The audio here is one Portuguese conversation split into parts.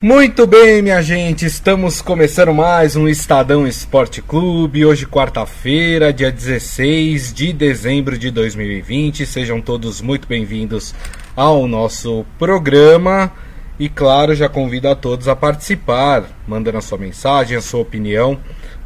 Muito bem, minha gente, estamos começando mais um Estadão Esporte Clube. Hoje, quarta-feira, dia 16 de dezembro de 2020. Sejam todos muito bem-vindos ao nosso programa. E, claro, já convido a todos a participar, mandando a sua mensagem, a sua opinião,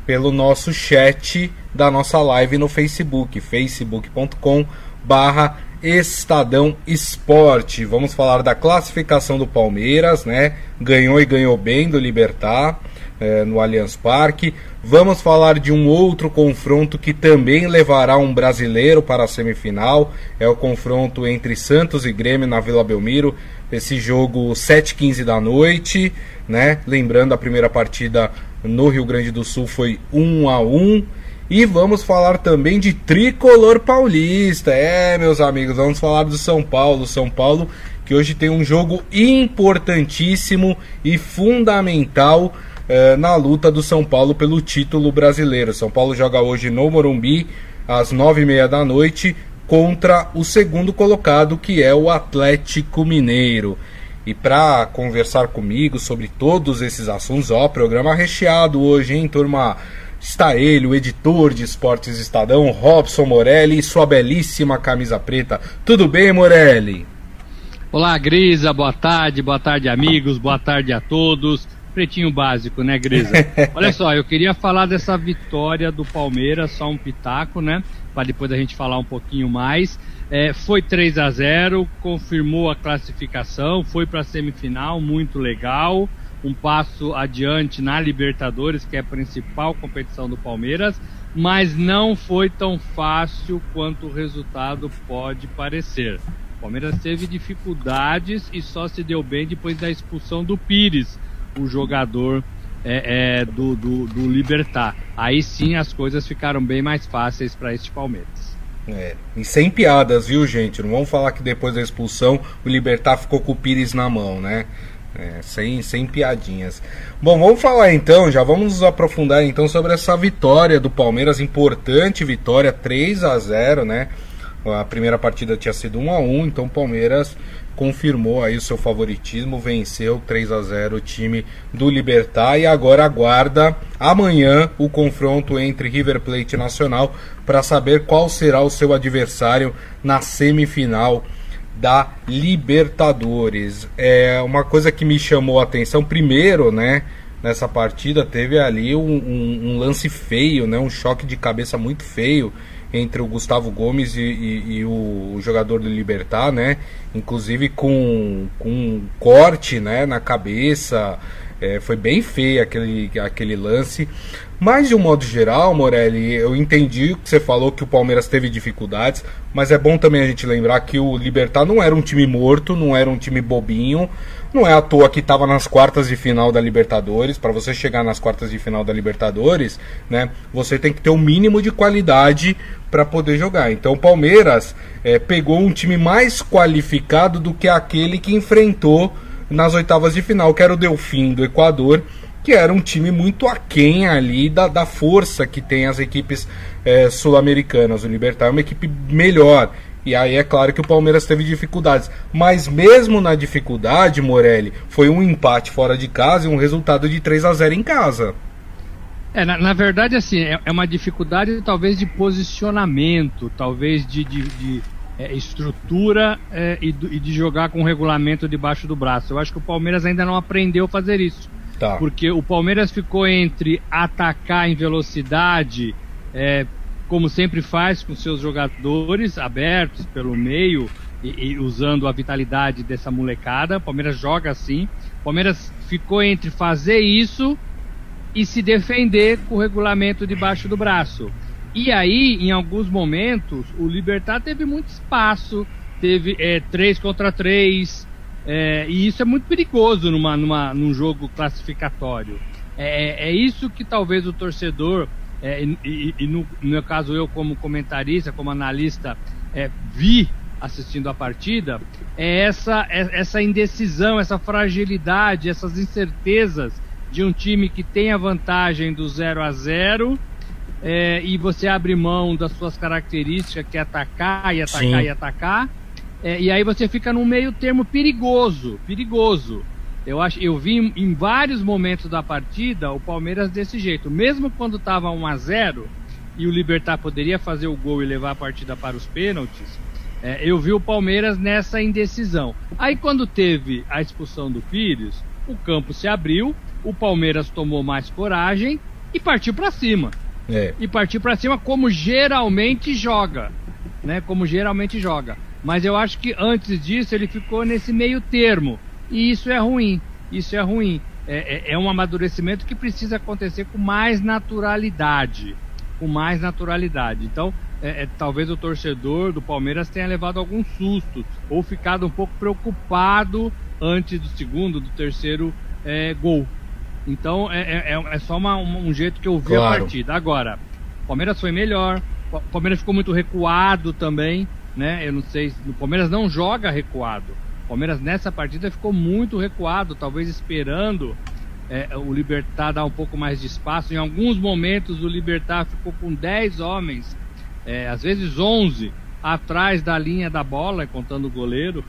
pelo nosso chat da nossa live no Facebook, facebook.com/barra Estadão Esporte. Vamos falar da classificação do Palmeiras, né? Ganhou e ganhou bem do Libertar é, no Allianz Parque. Vamos falar de um outro confronto que também levará um brasileiro para a semifinal. É o confronto entre Santos e Grêmio na Vila Belmiro. Esse jogo 7h15 da noite, né? Lembrando a primeira partida no Rio Grande do Sul foi 1 a 1 e vamos falar também de tricolor paulista. É, meus amigos, vamos falar do São Paulo. São Paulo que hoje tem um jogo importantíssimo e fundamental eh, na luta do São Paulo pelo título brasileiro. São Paulo joga hoje no Morumbi às nove e meia da noite contra o segundo colocado que é o Atlético Mineiro. E para conversar comigo sobre todos esses assuntos, ó, programa recheado hoje, hein, turma? Está ele, o editor de Esportes Estadão, Robson Morelli, e sua belíssima camisa preta. Tudo bem, Morelli? Olá, Grisa, boa tarde, boa tarde, amigos, boa tarde a todos. Pretinho básico, né, Grisa? Olha só, eu queria falar dessa vitória do Palmeiras, só um pitaco, né? Para depois a gente falar um pouquinho mais. É, foi 3 a 0 confirmou a classificação, foi para a semifinal, muito legal um passo adiante na Libertadores, que é a principal competição do Palmeiras, mas não foi tão fácil quanto o resultado pode parecer. O Palmeiras teve dificuldades e só se deu bem depois da expulsão do Pires, o jogador é, é, do, do, do Libertar. Aí sim as coisas ficaram bem mais fáceis para este Palmeiras. É, e sem piadas, viu, gente? Não vamos falar que depois da expulsão o Libertar ficou com o Pires na mão, né? É, sem, sem piadinhas. Bom, vamos falar então, já vamos nos aprofundar então sobre essa vitória do Palmeiras, importante vitória, 3 a 0 né? A primeira partida tinha sido 1 a 1 então o Palmeiras confirmou aí o seu favoritismo, venceu 3 a 0 o time do Libertar e agora aguarda amanhã o confronto entre River Plate e Nacional para saber qual será o seu adversário na semifinal da Libertadores. É uma coisa que me chamou a atenção primeiro, né? Nessa partida teve ali um, um, um lance feio, né? Um choque de cabeça muito feio entre o Gustavo Gomes e, e, e o, jogador do Libertar, né? Inclusive com, com um corte, né? Na cabeça. É, foi bem feio aquele, aquele lance. Mas de um modo geral, Morelli, eu entendi que você falou que o Palmeiras teve dificuldades, mas é bom também a gente lembrar que o Libertar não era um time morto, não era um time bobinho, não é à toa que estava nas quartas de final da Libertadores. Para você chegar nas quartas de final da Libertadores, né, você tem que ter o um mínimo de qualidade para poder jogar. Então o Palmeiras é, pegou um time mais qualificado do que aquele que enfrentou nas oitavas de final, que era o Delfim do Equador que era um time muito aquém ali da, da força que tem as equipes é, sul-americanas. O Libertar é uma equipe melhor. E aí é claro que o Palmeiras teve dificuldades. Mas mesmo na dificuldade, Morelli, foi um empate fora de casa e um resultado de 3 a 0 em casa. É, na, na verdade, assim, é, é, uma dificuldade talvez de posicionamento, talvez de, de, de é, estrutura é, e, e de jogar com o regulamento debaixo do braço. Eu acho que o Palmeiras ainda não aprendeu a fazer isso. Tá. Porque o Palmeiras ficou entre atacar em velocidade, é, como sempre faz com seus jogadores abertos pelo meio e, e, usando a vitalidade dessa molecada. O Palmeiras joga assim. O Palmeiras ficou entre fazer isso e se defender com o regulamento debaixo do braço. E aí, em alguns momentos, o Libertar teve muito espaço, teve é, 3 contra 3, é, e isso é muito perigoso numa, numa, num jogo classificatório. É, é, é isso que talvez o torcedor, é, e, e, no, no, meu caso eu como comentarista, como analista, é, vi assistindo a partida, é essa, é, essa indecisão, essa fragilidade, essas incertezas de um time que tem a vantagem do 0 a 0 é, e você abre mão das suas características, que é atacar e atacar Sim. e atacar, é, e aí você fica num meio termo perigoso, perigoso. Eu acho, eu vi em vários momentos da partida o Palmeiras desse jeito, mesmo quando estava 1 a 0 e o Libertar poderia fazer o gol e levar a partida para os pênaltis. É, eu vi o Palmeiras nessa indecisão. Aí quando teve a expulsão do Pires, o campo se abriu, o Palmeiras tomou mais coragem e partiu para cima. É. E partiu para cima como geralmente joga, né? Como geralmente joga. Mas eu acho que antes disso ele ficou nesse meio termo e isso é ruim. Isso é ruim. É, é, é um amadurecimento que precisa acontecer com mais naturalidade, com mais naturalidade. Então é, é, talvez o torcedor do Palmeiras tenha levado algum susto ou ficado um pouco preocupado antes do segundo, do terceiro é, gol. Então é, é, só uma, um jeito que eu vi claro. a partida. Agora, o Palmeiras foi melhor, o Palmeiras ficou muito recuado também, né? Eu não sei, o Palmeiras não joga recuado. O Palmeiras nessa partida ficou muito recuado, talvez esperando é, o Libertar dar um pouco mais de espaço. Em alguns momentos o Libertar ficou com 10 homens, é, às vezes 11, atrás da linha da bola, contando o goleiro.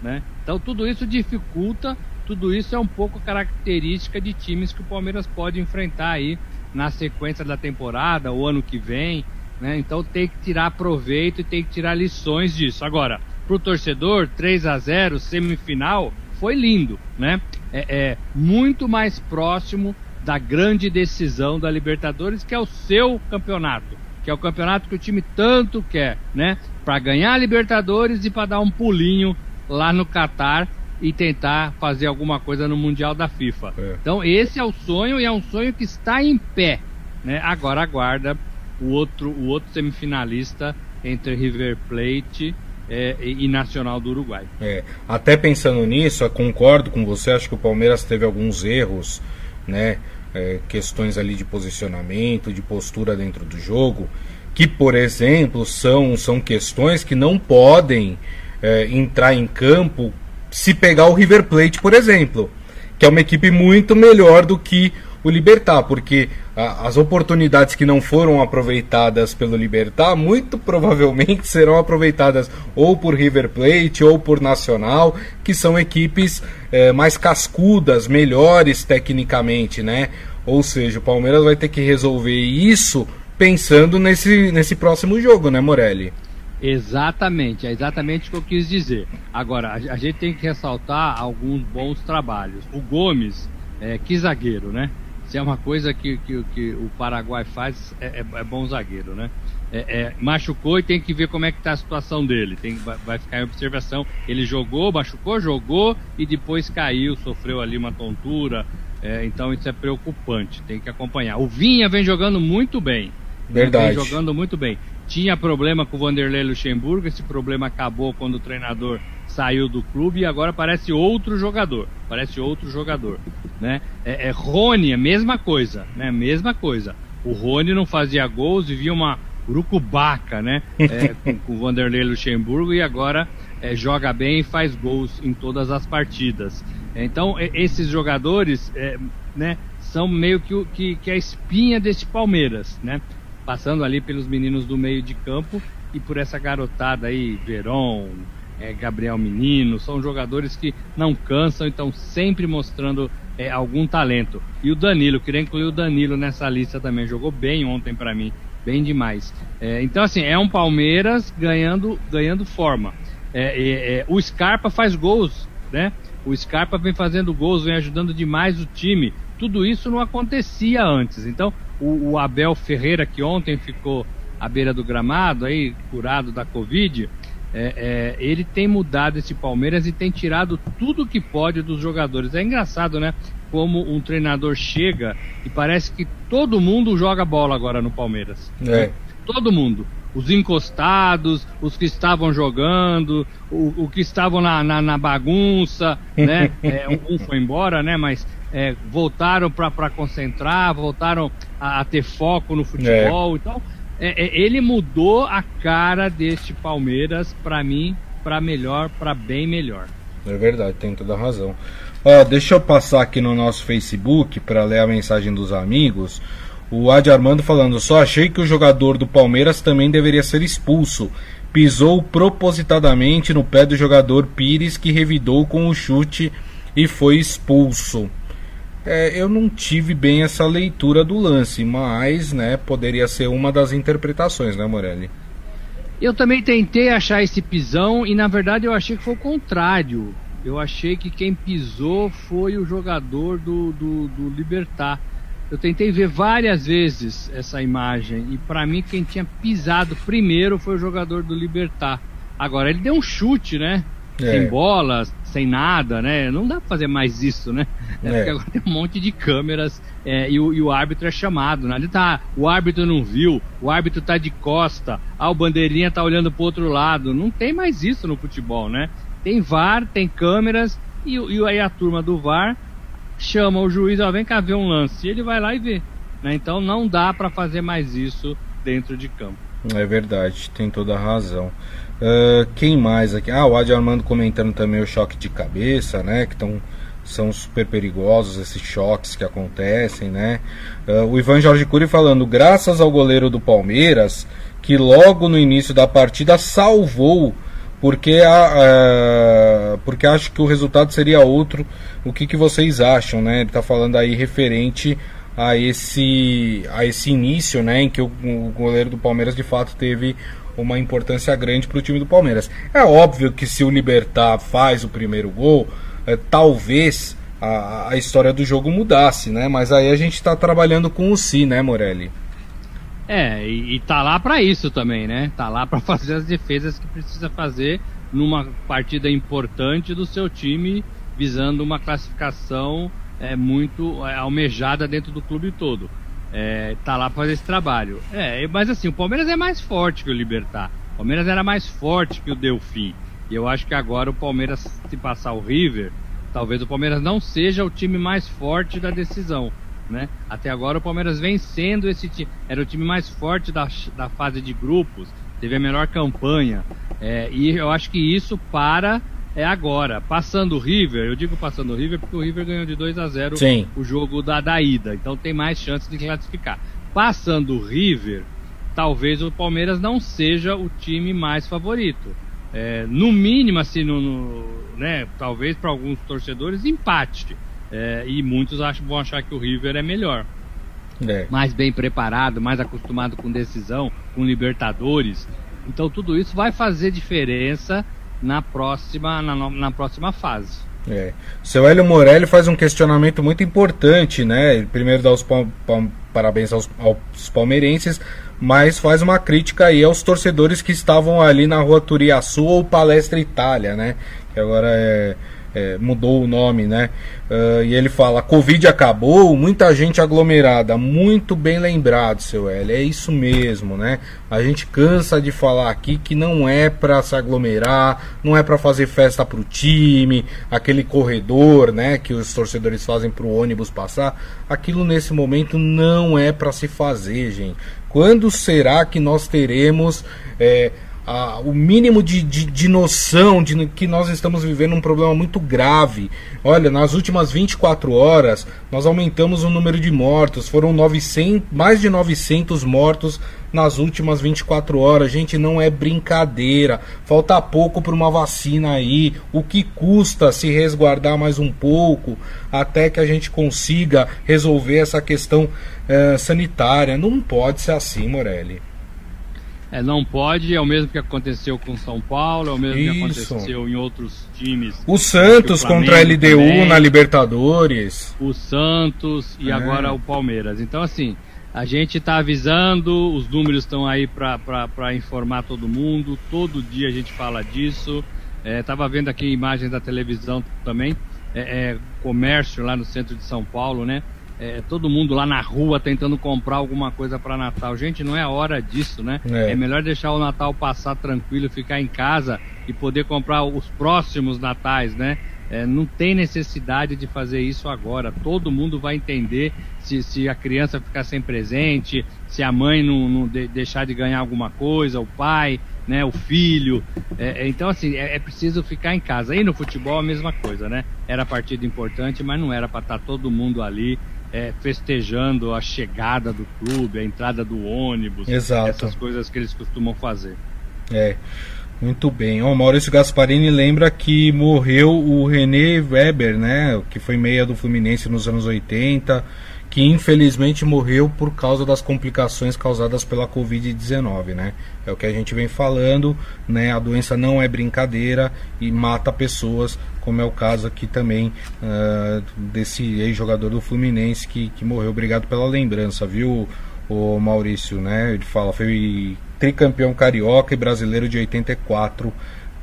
Né? Então tudo isso dificulta tudo isso é um pouco característica de times que o Palmeiras pode enfrentar aí na sequência da temporada, o ano que vem, né? Então tem que tirar proveito e tem que tirar lições disso. Agora, pro torcedor, 3 a 0 semifinal, foi lindo, né? É, é muito mais próximo da grande decisão da Libertadores, que é o seu campeonato, que é o campeonato que o time tanto quer, né? Para ganhar a Libertadores e para dar um pulinho lá no Catar e tentar fazer alguma coisa no Mundial da FIFA. É. Então esse é o sonho e é um sonho que está em pé. Né? Agora aguarda o outro, o outro semifinalista entre River Plate é, e Nacional do Uruguai. É, até pensando nisso, concordo com você, acho que o Palmeiras teve alguns erros, né? É, questões ali de posicionamento, de postura dentro do jogo, que, por exemplo, são, são questões que não podem é, entrar em campo se pegar o River Plate, por exemplo, que é uma equipe muito melhor do que o Libertar, porque a, as oportunidades que não foram aproveitadas pelo Libertar, muito provavelmente serão aproveitadas ou por River Plate ou por Nacional, que são equipes é, mais cascudas, melhores tecnicamente, né? Ou seja, o Palmeiras vai ter que resolver isso pensando nesse, nesse próximo jogo, né, Morelli? Exatamente, é exatamente o que eu quis dizer. Agora, a, gente tem que ressaltar alguns bons trabalhos. O Gomes, é, que zagueiro, né? Se é uma coisa que, que, que o Paraguai faz, é, é, é bom zagueiro, né? É, é, machucou e tem que ver como é que tá a situação dele. Tem, vai, ficar em observação. Ele jogou, machucou, jogou e depois caiu, sofreu ali uma tontura. É, então isso é preocupante, tem que acompanhar. O Vinha vem jogando muito bem. Verdade. Vem jogando muito bem tinha problema com o Vanderlei Luxemburgo, esse problema acabou quando o treinador saiu do clube e agora parece outro jogador, parece outro jogador, né? É, é Rony, a mesma coisa, né? Mesma coisa. O Rony não fazia gols e via uma urucubaca, né? É, com, com o Vanderlei Luxemburgo e agora é, joga bem e faz gols em todas as partidas. Então esses jogadores, é, né? São meio que, que, que a espinha deste Palmeiras, né? passando ali pelos meninos do meio de campo e por essa garotada aí, Veron, é, Gabriel Menino, são jogadores que não cansam e estão sempre mostrando é, algum talento. E o Danilo, queria incluir o Danilo nessa lista também, jogou bem ontem para mim, bem demais. É, então assim, é um Palmeiras ganhando, ganhando forma. É, é, o Scarpa faz gols, né? O Scarpa vem fazendo gols, vem ajudando demais o time. Tudo isso não acontecia antes. Então, o, o, Abel Ferreira, que ontem ficou à beira do gramado, aí, curado da Covid, é, é, ele tem mudado esse Palmeiras e tem tirado tudo que pode dos jogadores. É engraçado, né? Como um treinador chega e parece que todo mundo joga bola agora no Palmeiras. É. Todo mundo. Os encostados, os que estavam jogando, o, o que estavam na, na, na bagunça, né? É, um foi embora, né? Mas é, voltaram para concentrar, voltaram a, a, ter foco no futebol. É. Então, é, é, ele mudou a cara deste Palmeiras para mim, para melhor, para bem melhor. É verdade, tem toda a razão. Ó, deixa eu passar aqui no nosso Facebook para ler a mensagem dos amigos. O Adi Armando falando: só achei que o jogador do Palmeiras também deveria ser expulso. Pisou propositadamente no pé do jogador Pires que revidou com o chute e foi expulso. É, eu não tive bem essa leitura do lance, mas né, poderia ser uma das interpretações, né, Morelli? Eu também tentei achar esse pisão e na verdade eu achei que foi o contrário. Eu achei que quem pisou foi o jogador do, do, do Libertar. Eu tentei ver várias vezes essa imagem e para mim quem tinha pisado primeiro foi o jogador do Libertar. Agora ele deu um chute, né? É. Sem bola, sem nada, né? Não dá pra fazer mais isso, né? É. Porque agora tem um monte de câmeras é, e, o, e, o, árbitro é chamado, né? Ele tá, o árbitro não viu, o árbitro tá de costa, ah, o bandeirinha tá olhando pro outro lado. Não tem mais isso no futebol, né? Tem VAR, tem câmeras e, e aí a turma do VAR chama o juiz, ó, vem cá ver um lance. E ele vai lá e vê. Né? Então não dá para fazer mais isso dentro de campo. É verdade, tem toda a razão. Uh, quem mais aqui? Ah, o Adi Armando comentando também o choque de cabeça, né? Que tão, são super perigosos esses choques que acontecem, né? Uh, o Ivan Jorge Cury falando, graças ao goleiro do Palmeiras, que logo no início da partida salvou, porque, a, uh, porque acho que o resultado seria outro. O que, que vocês acham, né? Ele está falando aí referente a esse, a esse início, né? Em que o, o goleiro do Palmeiras de fato teve uma importância grande para o time do Palmeiras. É óbvio que se o Libertar faz o primeiro gol, é, talvez a, a, história do jogo mudasse, né? Mas aí a gente está trabalhando com o si, né, Morelli? É, e, e tá lá para isso também, né? Tá lá para fazer as defesas que precisa fazer numa partida importante do seu time, visando uma classificação é, muito é, almejada dentro do clube todo é, tá lá pra fazer esse trabalho. É, mas assim, o Palmeiras é mais forte que o Libertar. O Palmeiras era mais forte que o Delfim. E eu acho que agora o Palmeiras, se passar o River, talvez o Palmeiras não seja o time mais forte da decisão. Né? Até agora o Palmeiras vem sendo esse time. Era o time mais forte da, da fase de grupos, teve a melhor campanha. É, e eu acho que isso para é agora. Passando o River, eu digo passando o River porque o River ganhou de 2 a 0 Sim. o jogo da, da ida, então tem mais chances de classificar. Passando o River, talvez o Palmeiras não seja o time mais favorito. É, no mínimo, assim, no, no né, talvez para alguns torcedores, empate. É, e muitos acham, vão achar que o River é melhor. É. Mais bem preparado, mais acostumado com decisão, com Libertadores. Então tudo isso vai fazer diferença na próxima, na, na próxima fase. É. Seu Hélio Morelli faz um questionamento muito importante, né? primeiro dá os pa pa parabéns aos, aos, palmeirenses, mas faz uma crítica aí aos torcedores que estavam ali na rua Turiaçu ou Palestra Itália, né? Que agora é é, mudou o nome, né? Uh, e ele fala: Covid acabou, muita gente aglomerada. Muito bem lembrado, seu L. É isso mesmo, né? A gente cansa de falar aqui que não é para se aglomerar, não é para fazer festa pro time, aquele corredor, né? Que os torcedores fazem pro ônibus passar. Aquilo nesse momento não é para se fazer, gente. Quando será que nós teremos é, o mínimo de, de, de, noção de que nós estamos vivendo um problema muito grave. Olha, nas últimas 24 horas, nós aumentamos o número de mortos, foram 900, mais de 900 mortos nas últimas 24 horas. Gente, não é brincadeira. Falta pouco para uma vacina aí. O que custa se resguardar mais um pouco até que a gente consiga resolver essa questão eh, sanitária? Não pode ser assim, Morelli. É, não pode, é o mesmo que aconteceu com São Paulo, é o mesmo Isso. que aconteceu em outros times. O Santos o contra a LDU também, na Libertadores. O Santos e é. agora o Palmeiras. Então, assim, a gente está avisando, os números estão aí para informar todo mundo, todo dia a gente fala disso. Estava é, vendo aqui imagens da televisão também, é, é, comércio lá no centro de São Paulo, né? É, todo mundo lá na rua tentando comprar alguma coisa para Natal. Gente, não é hora disso, né? É. é. melhor deixar o Natal passar tranquilo, ficar em casa e poder comprar os próximos Natais, né? É, não tem necessidade de fazer isso agora. Todo mundo vai entender se, se a criança ficar sem presente, se a mãe não, não de, deixar de ganhar alguma coisa, o pai, né, o filho. É, é então, assim, é, é, preciso ficar em casa. E no futebol a mesma coisa, né? Era partida importante, mas não era para estar tá todo mundo ali é, festejando a chegada do clube, a entrada do ônibus, Exato. essas coisas que eles costumam fazer. É. Muito bem. O Maurício Gasparini lembra que morreu o René Weber, né? Que foi meia do Fluminense nos anos 80, que infelizmente morreu por causa das complicações causadas pela Covid-19, né? É o que a gente vem falando, né? A doença não é brincadeira e mata pessoas, como é o caso aqui também uh, desse ex-jogador do Fluminense que, que morreu. Obrigado pela lembrança, viu, o Maurício, né? Ele fala, foi tricampeão carioca e brasileiro de 84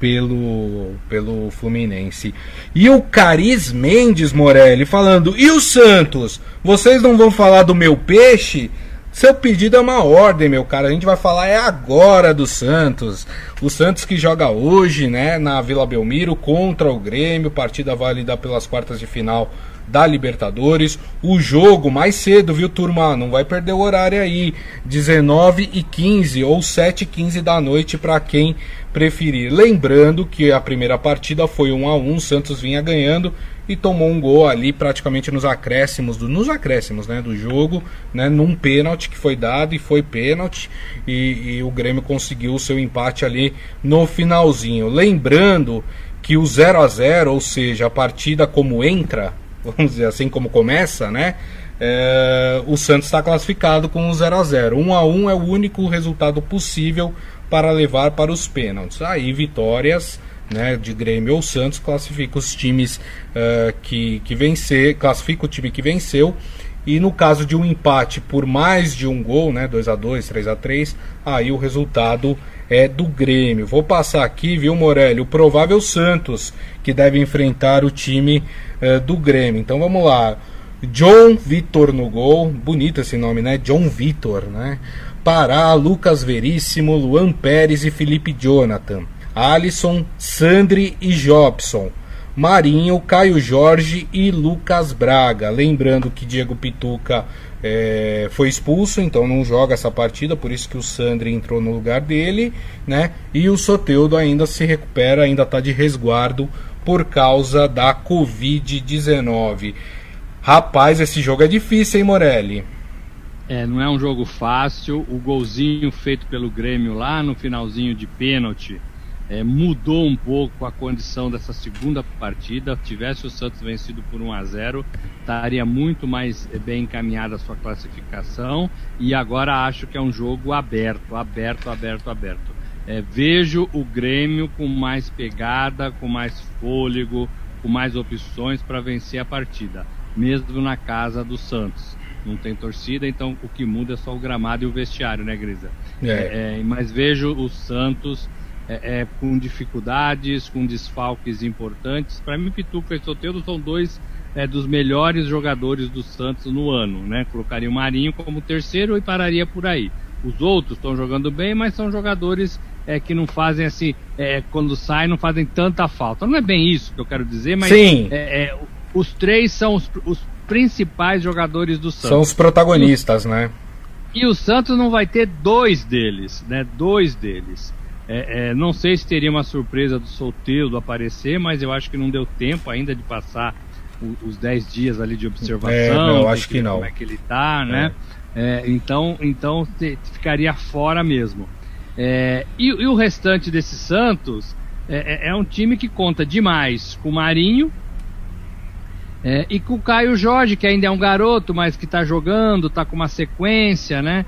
pelo, pelo Fluminense. E o Caris Mendes Morelli falando: e o Santos? Vocês não vão falar do meu peixe? Seu pedido é uma ordem, meu cara. A gente vai falar é agora do Santos. O Santos que joga hoje, né, na Vila Belmiro contra o Grêmio, partida válida pelas quartas de final da Libertadores. O jogo mais cedo, viu, turma? Não vai perder o horário aí. 19 e 15 ou 7 e 15 da noite para quem preferir. Lembrando que a primeira partida foi 1 a 1, Santos vinha ganhando e tomou um gol ali praticamente nos acréscimos do, nos acréscimos, né, do jogo, né, num pênalti que foi dado e foi pênalti e, e o Grêmio conseguiu o seu empate ali no finalzinho. Lembrando que o 0 a 0, ou seja, a partida como entra, vamos dizer assim, como começa, né? É, o Santos está classificado com um 0 a 0 1 a 1 é o único resultado possível para levar para os pênaltis. Aí vitórias né, de Grêmio ou Santos classifica os times uh, que, que vencer, classifica o time que venceu. E no caso de um empate por mais de um gol, né, 2 a 2 3 a 3 aí o resultado é do Grêmio. Vou passar aqui, viu, Morelli, o provável Santos que deve enfrentar o time uh, do Grêmio. Então vamos lá. John Vitor no gol, bonito esse nome, né? John Vitor, né? Pará, Lucas Veríssimo, Luan Pérez e Felipe Jonathan. Alisson, Sandri e Jobson. Marinho, Caio Jorge e Lucas Braga. Lembrando que Diego Pituca é, foi expulso, então não joga essa partida, por isso que o Sandri entrou no lugar dele, né? E o Soteudo ainda se recupera, ainda está de resguardo por causa da Covid-19. Rapaz, esse jogo é difícil, hein, Morelli? É, não é um jogo fácil. O golzinho feito pelo Grêmio lá no finalzinho de pênalti é, mudou um pouco a condição dessa segunda partida. Tivesse o Santos vencido por 1 a 0, estaria muito mais é, bem encaminhada a sua classificação. E agora acho que é um jogo aberto, aberto, aberto, aberto. É, vejo o Grêmio com mais pegada, com mais fôlego, com mais opções para vencer a partida, mesmo na casa do Santos. Não tem torcida, então o que muda é só o gramado e o vestiário, né, Grisa? É. É, mas vejo o Santos é, é, com dificuldades, com desfalques importantes. Para mim, Pituca e Soteldo são dois é, dos melhores jogadores do Santos no ano, né? Colocaria o Marinho como terceiro e pararia por aí. Os outros estão jogando bem, mas são jogadores é, que não fazem assim, é, quando saem, não fazem tanta falta. Não é bem isso que eu quero dizer, mas Sim. É, é os três são os, os, principais jogadores do Santos. São os protagonistas, né? E o Santos não vai ter dois deles, né? Dois deles. É, é, não sei se teria uma surpresa do Solteiro aparecer, mas eu acho que não deu tempo ainda de passar o, os 10 dias ali de observação. É, não, acho que, que não. Como é que ele tá, né? É. É, então, então te, ficaria fora mesmo. É, e, e, o restante desse Santos é, um time que conta demais com o Marinho e com o Caio Jorge, que ainda é um garoto, mas que está jogando, está com uma sequência, né?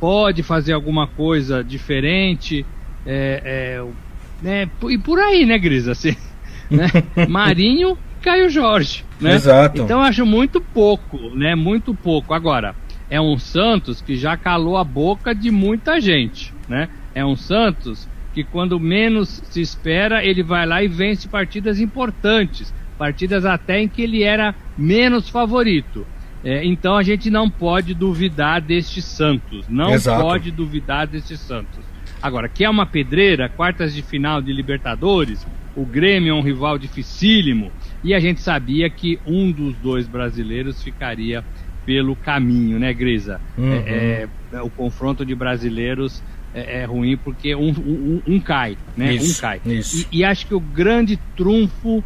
pode fazer alguma coisa diferente. É, é, né, e por aí, né, Gris? Assim, né? Marinho, Caio Jorge. Né? Exato. Então eu acho muito pouco, né? Muito pouco. Agora, é um Santos que já calou a boca de muita gente, né? É um Santos que quando menos se espera, ele vai lá e vence partidas importantes, partidas até em que ele era menos favorito. É, então a gente não pode duvidar deste Santos, não Exato. pode duvidar deste Santos. Agora, que é uma pedreira, quartas de final de Libertadores, o Grêmio é um rival dificílimo e a gente sabia que um dos dois brasileiros ficaria pelo caminho, né, Grisa? Uhum. É, é, o confronto de brasileiros é, é ruim porque um, um, um, cai, né? Isso, um cai. Isso. E, e acho que o grande trunfo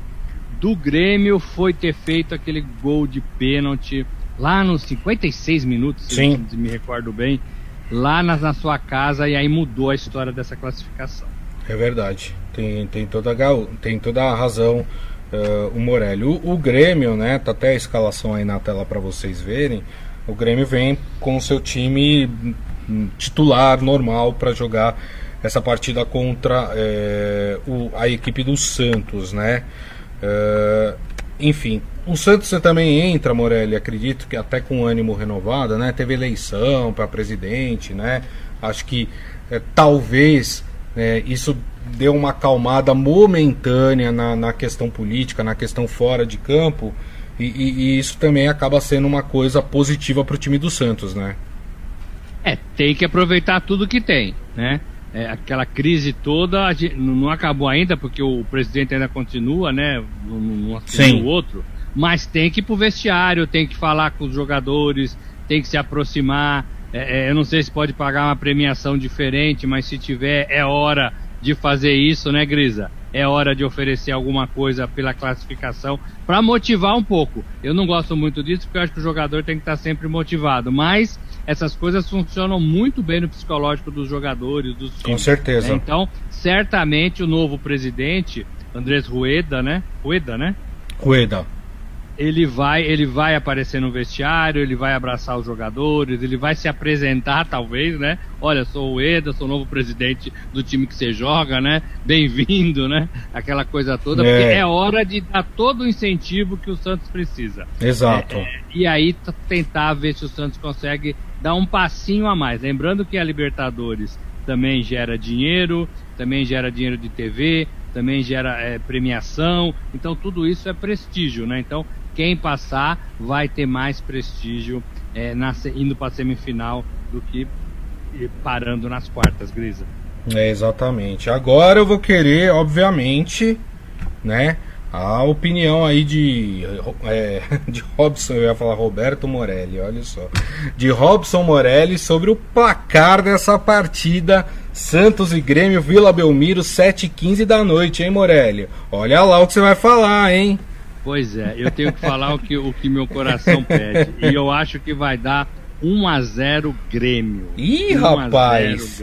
do Grêmio foi ter feito aquele gol de pênalti lá nos 56 minutos, Sim. se me recordo bem lá na, na sua casa e aí mudou a história dessa classificação. É verdade. Tem, tem, toda, tem toda a razão uh, o Morelli. O, o, Grêmio, né? Tá até a escalação aí na tela para vocês verem. O Grêmio vem com o seu time titular normal para jogar essa partida contra é, o, a equipe do Santos, né? É, enfim, o Santos também entra, Morelli, acredito que até com ânimo renovado, né? Teve eleição para presidente, né? Acho que é, talvez é, isso deu uma acalmada momentânea na, na, questão política, na questão fora de campo, e, e, e isso também acaba sendo uma coisa positiva para o time do Santos, né? É, tem que aproveitar tudo que tem, né? É, aquela crise toda não acabou ainda, porque o presidente ainda continua, né? Não, não assumiu o outro. Mas tem que ir pro vestiário, tem que falar com os jogadores, tem que se aproximar. É, é, eu não sei se pode pagar uma premiação diferente, mas se tiver, é hora de fazer isso, né, Grisa? É hora de oferecer alguma coisa pela classificação para motivar um pouco. Eu não gosto muito disso porque eu acho que o jogador tem que estar sempre motivado, mas essas coisas funcionam muito bem no psicológico dos jogadores, dos times. Com certeza. Né? Então, certamente o novo presidente, Andrés Rueda, né? Rueda, né? Rueda ele vai, ele vai aparecer no vestiário, ele vai abraçar os jogadores, ele vai se apresentar, talvez, né? Olha, sou o Eda, sou o novo presidente do time que você joga, né? Bem-vindo, né? Aquela coisa toda, é. porque é hora de dar todo o incentivo que o Santos precisa. Exato. É, é, e aí tentar ver se o Santos consegue dar um passinho a mais. Lembrando que a Libertadores também gera dinheiro, também gera dinheiro de TV, também gera é, premiação, então tudo isso é prestígio, né? Então quem passar vai ter mais prestígio é, na, indo para a semifinal do que parando nas quartas, Grisa. É, exatamente. Agora eu vou querer, obviamente, né, a opinião aí de, é, de Robson, eu ia falar Roberto Morelli, olha só. De Robson Morelli sobre o placar dessa partida Santos e Grêmio Vila Belmiro, 7h15 da noite, hein, Morelli? Olha lá o que você vai falar, hein? Pois é, eu tenho que falar o que, o que meu coração pede. E eu acho que vai dar 1 a 0 Grêmio. Ih, 1 rapaz!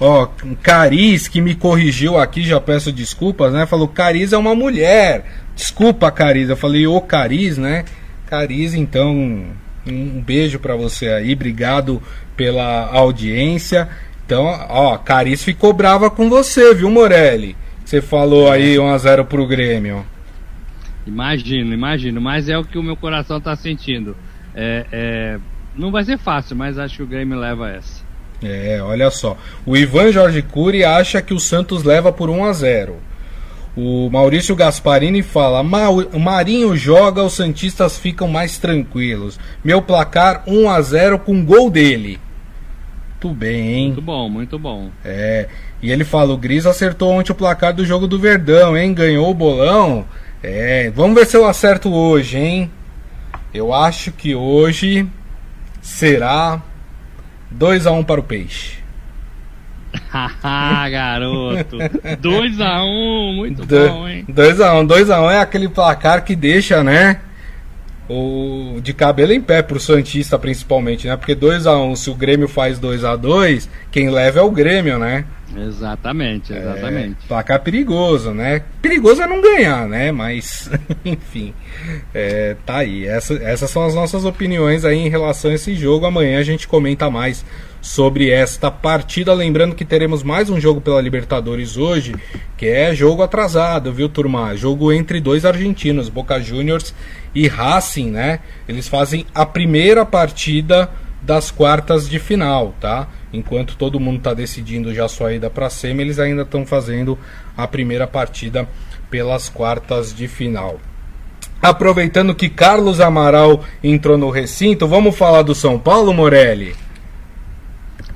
Ó, Cariz, que me corrigiu aqui, já peço desculpas, né? Falou, Cariz é uma mulher. Desculpa, Cariz. Eu falei, ô Cariz, né? Cariz, então, um beijo para você aí. Obrigado pela audiência. Então, ó, Cariz ficou brava com você, viu, Morelli? Você falou aí 1x0 pro Grêmio. Imagino, imagino, mas é o que o meu coração está sentindo. É, é, não vai ser fácil, mas acho que o Grêmio leva essa. É, olha só. O Ivan Jorge Cury acha que o Santos leva por 1 a 0. O Maurício Gasparini fala: Marinho joga, os Santistas ficam mais tranquilos. Meu placar 1 a 0 com gol dele. Muito bem, hein? Muito bom, muito bom. É. E ele fala: o Gris acertou ontem o placar do jogo do Verdão, hein? Ganhou o bolão. É, vamos ver se eu acerto hoje, hein? Eu acho que hoje será 2 a 1 um para o Peixe. Haha, garoto. 2 a 1, um, muito Do, bom, hein? 2 a 1, um, 2 a 1 um é aquele placar que deixa, né? O de cabelo em pé pro Santista principalmente, né? Porque 2 a 1, um, se o Grêmio faz 2 a 2, quem leva é o Grêmio, né? Exatamente, exatamente. É, placar perigoso, né? Perigoso é não ganhar, né? Mas, enfim, é, tá aí. Essa, essas são as nossas opiniões aí em relação a esse jogo. Amanhã a gente comenta mais sobre esta partida. Lembrando que teremos mais um jogo pela Libertadores hoje, que é jogo atrasado, viu, turma? Jogo entre dois argentinos, Boca Juniors e Racing, né? Eles fazem a primeira partida das quartas de final, tá? Enquanto todo mundo está decidindo já sua ida para a semi, eles ainda estão fazendo a primeira partida pelas quartas de final. Aproveitando que Carlos Amaral entrou no recinto, vamos falar do São Paulo, Morelli?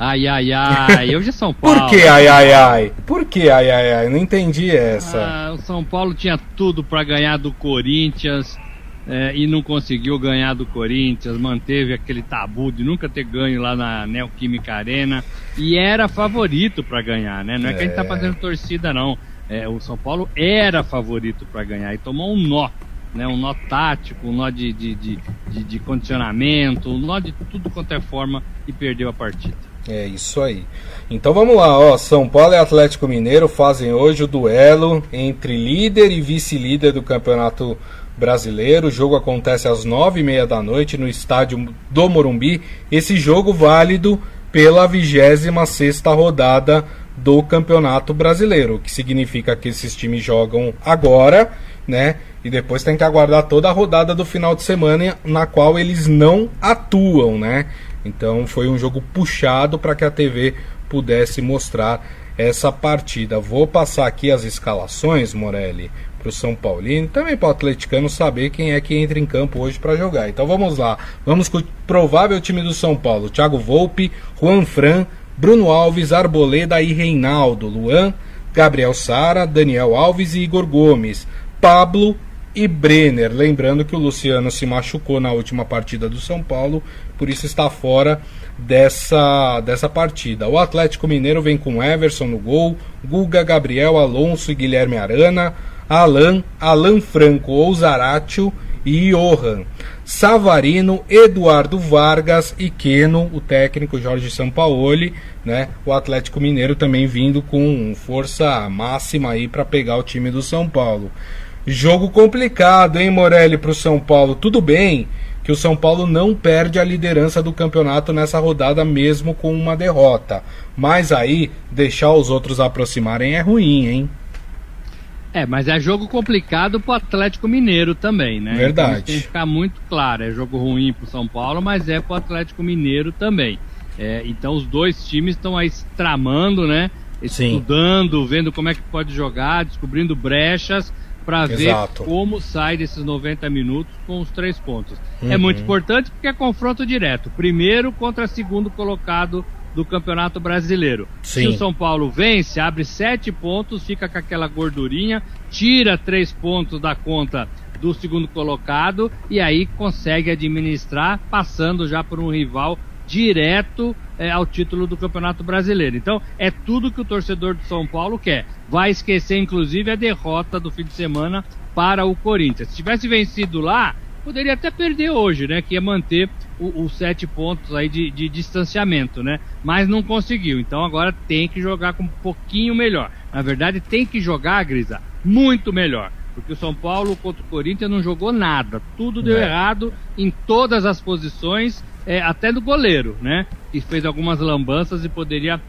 Ai, ai, ai, hoje é São Paulo. Por que ai, ai, ai? Por que ai, ai, ai? Não entendi essa. Ah, o São Paulo tinha tudo para ganhar do Corinthians é, e não conseguiu ganhar do Corinthians, manteve aquele tabu de nunca ter ganho lá na Neoquímica Arena e era favorito para ganhar, né? Não é, é, que a gente tá é. fazendo torcida, não. É, o São Paulo era favorito para ganhar e tomou um nó, né? Um nó tático, um nó de, de, de, de, de condicionamento, um nó de tudo quanto é forma e perdeu a partida. É isso aí. Então vamos lá, ó. São Paulo e Atlético Mineiro fazem hoje o duelo entre líder e vice-líder do Campeonato Brasileiro. O jogo acontece às nove e meia da noite no estádio do Morumbi. Esse jogo válido pela 26 sexta rodada do Campeonato Brasileiro, o que significa que esses times jogam agora, né? E depois tem que aguardar toda a rodada do final de semana na qual eles não atuam, né? Então foi um jogo puxado para que a TV pudesse mostrar essa partida. Vou passar aqui as escalações, Morelli, para o São Paulino, também para o atleticano saber quem é que entra em campo hoje para jogar. Então vamos lá, vamos com o provável time do São Paulo: Thiago Volpe, Juan Fran, Bruno Alves, Arboleda e Reinaldo, Luan, Gabriel Sara, Daniel Alves e Igor Gomes, Pablo e Brenner. Lembrando que o Luciano se machucou na última partida do São Paulo, por isso está fora dessa, dessa partida. O Atlético Mineiro vem com Everson no gol, Guga, Gabriel, Alonso e Guilherme Arana, Alan, Alan Franco ou Zaratio e Johan. Savarino, Eduardo Vargas e Keno, o técnico Jorge Sampaoli, né? O Atlético Mineiro também vindo com força máxima aí para pegar o time do São Paulo. Jogo complicado, hein, Morelli, para o São Paulo. Tudo bem que o São Paulo não perde a liderança do campeonato nessa rodada, mesmo com uma derrota. Mas aí, deixar os outros aproximarem é ruim, hein? É, mas é jogo complicado pro Atlético Mineiro também, né? Verdade. Então, tem que ficar muito claro. É jogo ruim pro São Paulo, mas é pro Atlético Mineiro também. É, então os dois times estão aí tramando, né? Estudando, Sim. vendo como é que pode jogar, descobrindo brechas para ver como sai desses 90 minutos com os três pontos. É uhum. É muito importante porque é confronto direto. Primeiro contra segundo colocado do Campeonato Brasileiro. Sim. Se o São Paulo vence, abre sete pontos, fica com aquela gordurinha, tira três pontos da conta do segundo colocado e aí consegue administrar, passando já por um rival direto é, ao título do Campeonato Brasileiro. Então, é tudo que o torcedor do São Paulo quer. Vai esquecer, inclusive, a derrota do fim de semana para o Corinthians. Se tivesse vencido lá, poderia até perder hoje, né? Que ia manter os sete pontos aí de, de, distanciamento, né? Mas não conseguiu. Então agora tem que jogar com um pouquinho melhor. Na verdade, tem que jogar, Grisa, muito melhor. Porque o São Paulo contra o Corinthians não jogou nada. Tudo deu é. errado em todas as posições, é, até no goleiro, né? Que fez algumas lambanças e poderia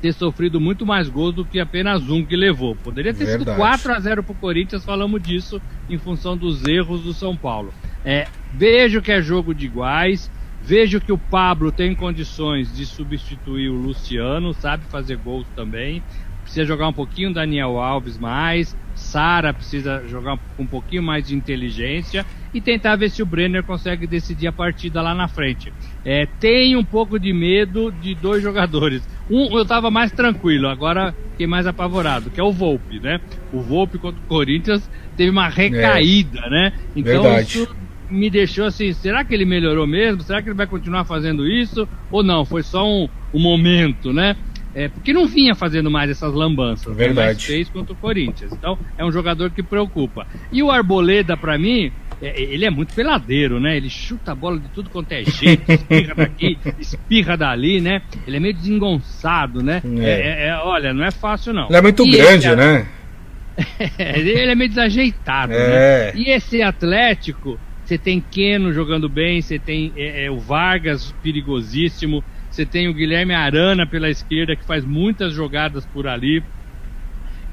ter sofrido muito mais gols do que apenas um que levou. Poderia ter Verdade. sido 4 a 0 para o Corinthians, falamos disso em função dos erros do São Paulo. É, vejo que é jogo de iguais, vejo que o Pablo tem condições de substituir o Luciano, sabe fazer gols também. Precisa jogar um pouquinho Daniel Alves mais, Sara precisa jogar com um pouquinho mais de inteligência e tentar ver se o Brenner consegue decidir a partida lá na frente. É, tem um pouco de medo de dois jogadores. Um eu estava mais tranquilo, agora fiquei mais apavorado, que é o Volpe, né? O Volpe contra o Corinthians teve uma recaída, é. né? Então Verdade. isso me deixou assim, será que ele melhorou mesmo? Será que ele vai continuar fazendo isso? Ou não, foi só um, um momento, né? É, porque não vinha fazendo mais essas lambanças. Né? Verdade. Né? fez contra o Corinthians. Então, é um jogador que preocupa. E o Arboleda, para mim, é, ele é muito peladeiro, né? Ele chuta a bola de tudo quanto é jeito, espirra daqui, espirra dali, né? Ele é meio desengonçado, né? É. É, é, é é, não é fácil não. Ele é muito e grande, né? ele é meio desajeitado, né? E esse Atlético, você tem Keno jogando bem, você tem o Vargas perigosíssimo, você tem o Guilherme Arana pela esquerda que faz muitas jogadas por ali.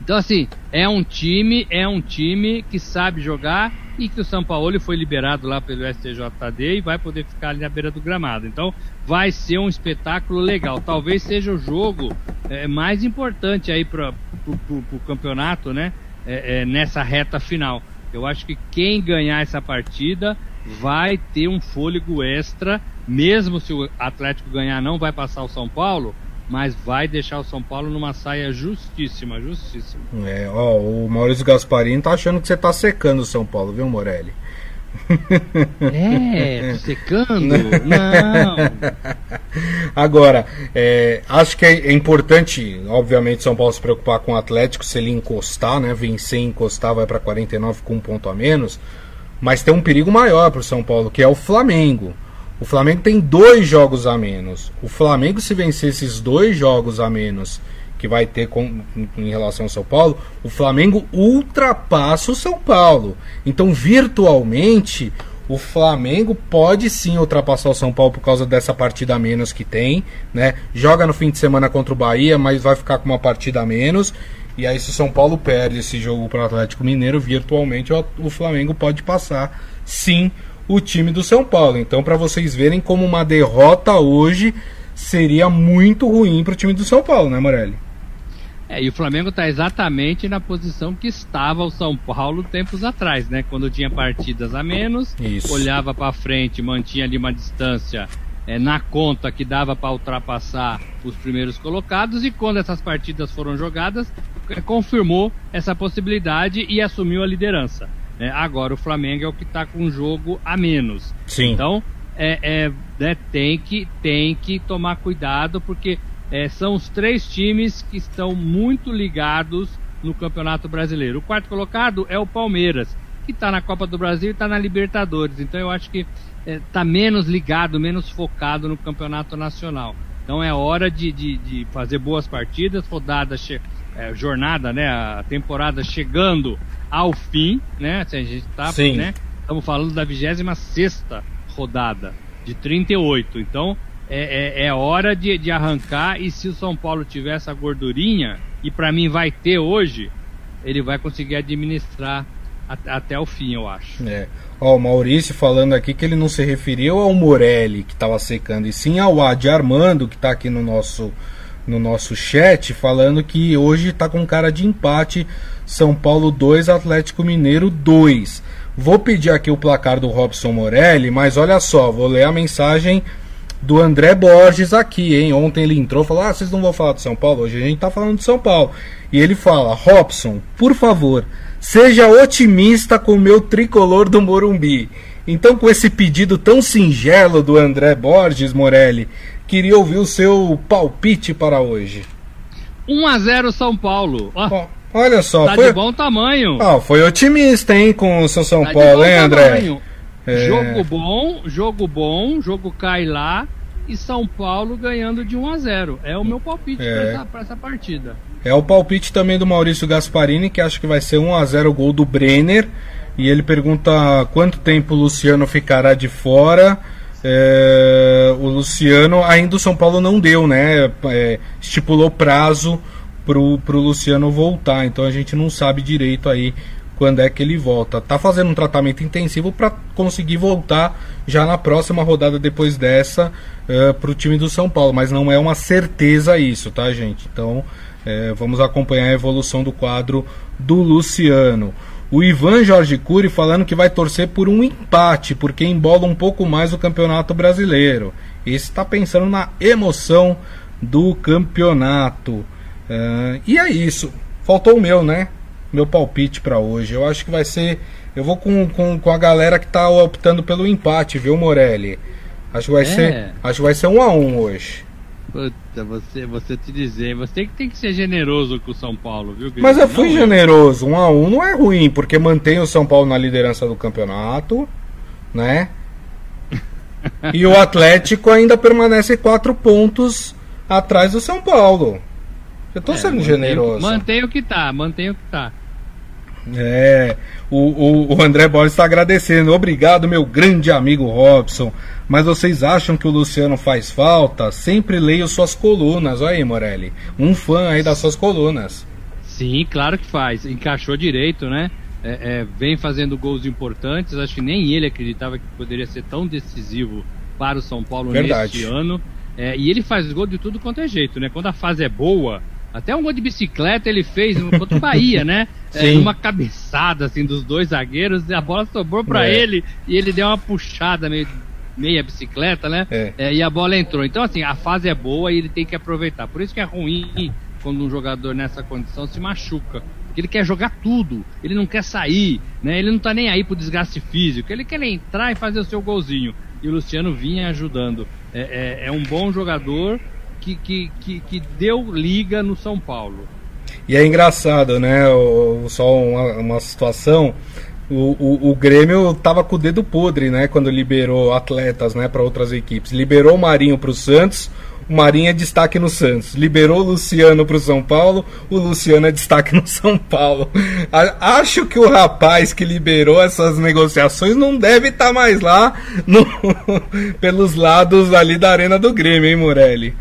Então assim, é um time, é um time que sabe jogar e que o São Paulo foi liberado lá pelo STJD e vai poder ficar ali na beira do gramado. Então vai ser um espetáculo legal. Talvez seja o jogo é, mais importante aí para o campeonato, né? É, é, nessa reta final. Eu acho que quem ganhar essa partida vai ter um fôlego extra, mesmo se o Atlético ganhar, não vai passar o São Paulo mas vai deixar o São Paulo numa saia justíssima, justíssima. É, ó, o Maurício Gasparini tá achando que você tá secando o São Paulo, viu, Morelli? É, secando? Não. Agora, é, acho que é, importante, obviamente, São Paulo se preocupar com o Atlético, se ele encostar, né? Vencer e encostar, vai para 49 com um ponto a menos. Mas tem um perigo maior para o São Paulo, que é o Flamengo. O Flamengo tem dois jogos a menos. O Flamengo, se vencer esses dois jogos a menos que vai ter com, em relação ao São Paulo, o Flamengo ultrapassa o São Paulo. Então, virtualmente, o Flamengo pode sim ultrapassar o São Paulo por causa dessa partida a menos que tem, né? Joga no fim de semana contra o Bahia, mas vai ficar com uma partida a menos. E aí, se o São Paulo perde esse jogo para o Atlético Mineiro, virtualmente o Flamengo pode passar sim o time do São Paulo. Então, para vocês verem como uma derrota hoje seria muito ruim para o time do São Paulo, né, Morelli? É, e o Flamengo está exatamente na posição que estava o São Paulo tempos atrás, né? Quando tinha partidas a menos, Isso. olhava para frente, mantinha ali uma distância é, na conta que dava para ultrapassar os primeiros colocados e quando essas partidas foram jogadas, é, confirmou essa possibilidade e assumiu a liderança. É, agora o Flamengo é o que está com um jogo a menos. Sim. Então é, é né, tem que tem que tomar cuidado porque é, são os três times que estão muito ligados no Campeonato Brasileiro. O quarto colocado é o Palmeiras, que está na Copa do Brasil e está na Libertadores. Então eu acho que está é, menos ligado, menos focado no Campeonato Nacional. Então é hora de, de, de fazer boas partidas, rodada, é, jornada, né, a temporada chegando ao fim, né? a gente está, né? Estamos falando da 26 sexta rodada de 38. Então é, é, é hora de, de arrancar e se o São Paulo tiver essa gordurinha, e para mim vai ter hoje, ele vai conseguir administrar até o fim, eu acho. É. Ó, o Maurício falando aqui que ele não se referiu ao Morelli que estava secando, e sim ao Adi Armando, que está aqui no nosso, no nosso chat, falando que hoje está com cara de empate. São Paulo 2, Atlético Mineiro 2. Vou pedir aqui o placar do Robson Morelli, mas olha só, vou ler a mensagem do André Borges aqui, hein? Ontem ele entrou e falou: Ah, vocês não vão falar de São Paulo? Hoje a gente tá falando de São Paulo. E ele fala: Robson, por favor, seja otimista com o meu tricolor do Morumbi. Então, com esse pedido tão singelo do André Borges, Morelli, queria ouvir o seu palpite para hoje. 1 a 0 São Paulo. Oh. Olha só, tá foi... de bom tamanho. Ah, foi otimista, hein, com o seu São tá Paulo, hein, André? Tamanho. É... Jogo bom, jogo bom, jogo cai lá e São Paulo ganhando de 1 a 0. É o meu palpite é. para essa, essa, partida. É o palpite também do Maurício Gasparini, que acha que vai ser 1 a 0 o gol do Brenner. E ele pergunta quanto tempo o Luciano ficará de fora. É, o Luciano, ainda o São Paulo não deu, né? É, estipulou prazo pro, pro Luciano voltar, então a gente não sabe direito aí quando é que ele volta. Tá fazendo um tratamento intensivo para conseguir voltar já na próxima rodada depois dessa uh, para o time do São Paulo, mas não é uma certeza isso, tá, gente? Então uh, vamos acompanhar a evolução do quadro do Luciano. O Ivan Jorge Cury falando que vai torcer por um empate, porque embola um pouco mais o campeonato brasileiro. Esse está pensando na emoção do campeonato. Uh, e é isso. Faltou o meu, né? meu palpite para hoje. Eu acho que vai ser. Eu vou com, com, com a galera que tá optando pelo empate, viu, Morelli? Acho que vai é. ser. Acho que vai ser um a um hoje. Puta, você, você te dizer, você que tem que ser generoso com o São Paulo, viu? Mas eu fui não, generoso, um a um não é ruim, porque mantém o São Paulo na liderança do campeonato, né? e o Atlético ainda permanece quatro pontos atrás do São Paulo. Eu tô é, sendo generoso. Mantém o que tá, mantém o que tá. É, o, o, o André Borges está agradecendo. Obrigado, meu grande amigo Robson. Mas vocês acham que o Luciano faz falta? Sempre leio suas colunas. Olha aí, Morelli. Um fã aí das suas colunas. Sim, claro que faz. Encaixou direito, né? É, é, vem fazendo gols importantes. Acho que nem ele acreditava que poderia ser tão decisivo para o São Paulo Verdade. neste ano. É, e ele faz gol de tudo quanto é jeito, né? Quando a fase é boa, até um gol de bicicleta ele fez contra o Bahia, né? É, uma cabeçada assim dos dois zagueiros, a bola sobrou para é. ele e ele deu uma puxada meio meia bicicleta, né? É. É, e a bola entrou. Então assim, a fase é boa e ele tem que aproveitar. Por isso que é ruim quando um jogador nessa condição se machuca. Porque ele quer jogar tudo, ele não quer sair, né? Ele não tá nem aí pro desgaste físico, ele quer entrar e fazer o seu golzinho. E o Luciano vinha ajudando. é, é, é um bom jogador que, que, que, que deu liga no São Paulo. E é engraçado, né? Só uma, uma situação. o, o, o, Grêmio tava com o dedo podre, né? Quando liberou atletas, né, para outras equipes. Liberou o Marinho para o Santos, o Marinho é destaque no Santos. Liberou o Luciano para o São Paulo, o Luciano é destaque no São Paulo. Acho que o rapaz que liberou essas negociações não deve estar tá mais lá no, pelos lados ali da arena do Grêmio, hein, Morelli?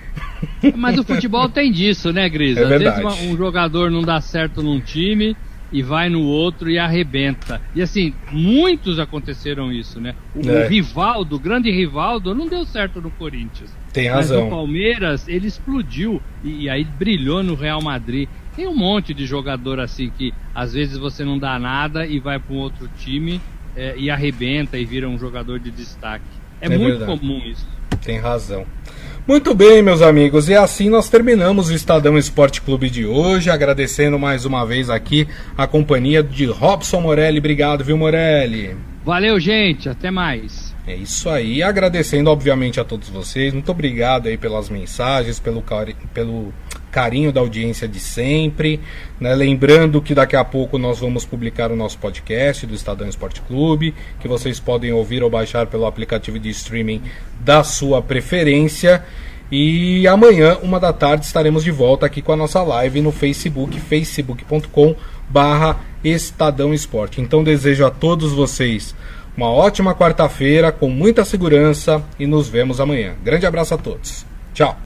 Mas o futebol tem disso, né, Gris? É Às verdade. vezes um jogador não dá certo num time e vai no outro e arrebenta. E assim, muitos aconteceram isso, né? O, É. Rivaldo, o grande Rivaldo, não deu certo no Corinthians. Tem Mas razão. no Palmeiras, ele explodiu e, e aí brilhou no Real Madrid. Tem um monte de jogador assim que às vezes você não dá nada e vai para um outro time é, e arrebenta e vira um jogador de destaque. É, É muito verdade. comum isso. Tem razão. Muito bem, meus amigos, e assim nós terminamos o Estadão Esporte Clube de hoje, agradecendo mais uma vez aqui a companhia de Robson Morelli. Obrigado, viu, Morelli? Valeu, gente. Até mais. É isso aí, agradecendo obviamente a todos vocês. Muito obrigado aí pelas mensagens, pelo, pelo carinho da audiência de sempre. né? Lembrando que daqui a pouco nós vamos publicar o nosso podcast do Estadão Esporte Clube, que vocês podem ouvir ou baixar pelo aplicativo de streaming da sua preferência. E amanhã, uma da tarde, estaremos de volta aqui com a nossa live no Facebook, facebook.com barra Estadão Esporte. Então desejo a todos vocês uma ótima quarta-feira, com muita segurança e nos vemos amanhã. Grande abraço a todos. Tchau.